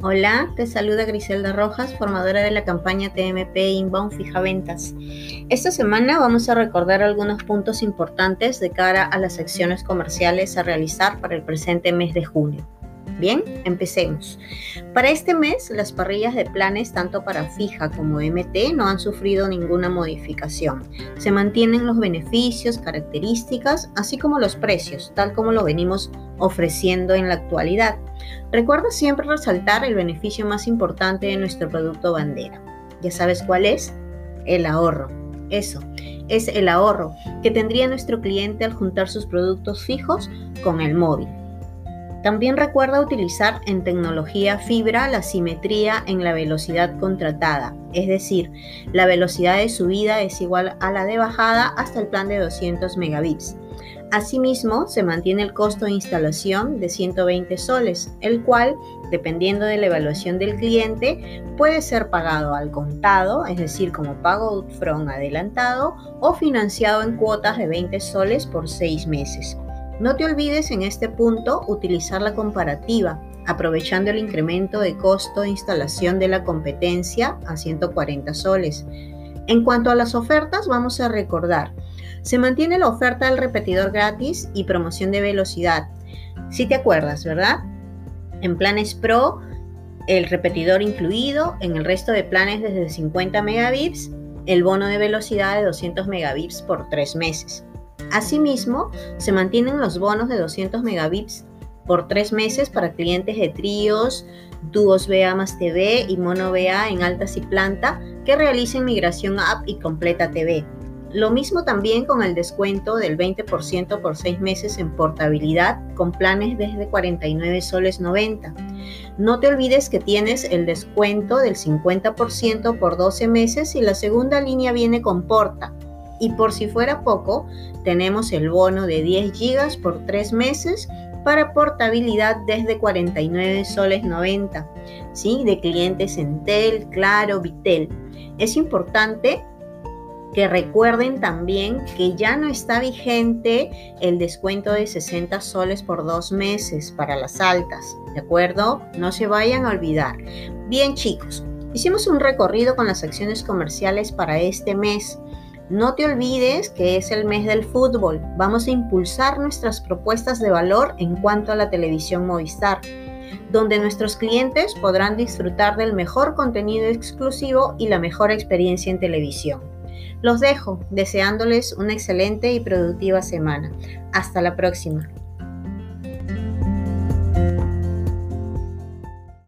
Hola, te saluda Griselda Rojas, formadora de la campaña TMP Inbound Fija Ventas. Esta semana vamos a recordar algunos puntos importantes de cara a las acciones comerciales a realizar para el presente mes de junio. Bien, empecemos. Para este mes, las parrillas de planes tanto para fija como MT no han sufrido ninguna modificación. Se mantienen los beneficios, características, así como los precios, tal como lo venimos ofreciendo en la actualidad. Recuerda siempre resaltar el beneficio más importante de nuestro producto bandera. ¿Ya sabes cuál es? El ahorro. Eso, es el ahorro que tendría nuestro cliente al juntar sus productos fijos con el móvil. También recuerda utilizar en tecnología fibra la simetría en la velocidad contratada, es decir, la velocidad de subida es igual a la de bajada hasta el plan de 200 megabits. Asimismo, se mantiene el costo de instalación de 120 soles, el cual, dependiendo de la evaluación del cliente, puede ser pagado al contado, es decir, como pago upfront adelantado, o financiado en cuotas de 20 soles por 6 meses. No te olvides en este punto utilizar la comparativa, aprovechando el incremento de costo de instalación de la competencia a 140 soles. En cuanto a las ofertas, vamos a recordar, se mantiene la oferta del repetidor gratis y promoción de velocidad. Si te acuerdas, ¿verdad? En planes Pro, el repetidor incluido, en el resto de planes desde 50 megabits, el bono de velocidad de 200 megabits por 3 meses. Asimismo, se mantienen los bonos de 200 megabits por tres meses para clientes de tríos, dúos BA más TV y mono BA en altas y planta que realicen migración app y completa TV. Lo mismo también con el descuento del 20% por seis meses en portabilidad con planes desde 49 soles 90. No te olvides que tienes el descuento del 50% por 12 meses y la segunda línea viene con porta y por si fuera poco, tenemos el bono de 10 GB por 3 meses para portabilidad desde 49 soles 90, ¿sí? de clientes Entel, Claro, Vitel. Es importante que recuerden también que ya no está vigente el descuento de 60 soles por dos meses para las altas, ¿de acuerdo? No se vayan a olvidar. Bien chicos, hicimos un recorrido con las acciones comerciales para este mes. No te olvides que es el mes del fútbol. Vamos a impulsar nuestras propuestas de valor en cuanto a la televisión Movistar, donde nuestros clientes podrán disfrutar del mejor contenido exclusivo y la mejor experiencia en televisión. Los dejo deseándoles una excelente y productiva semana. Hasta la próxima.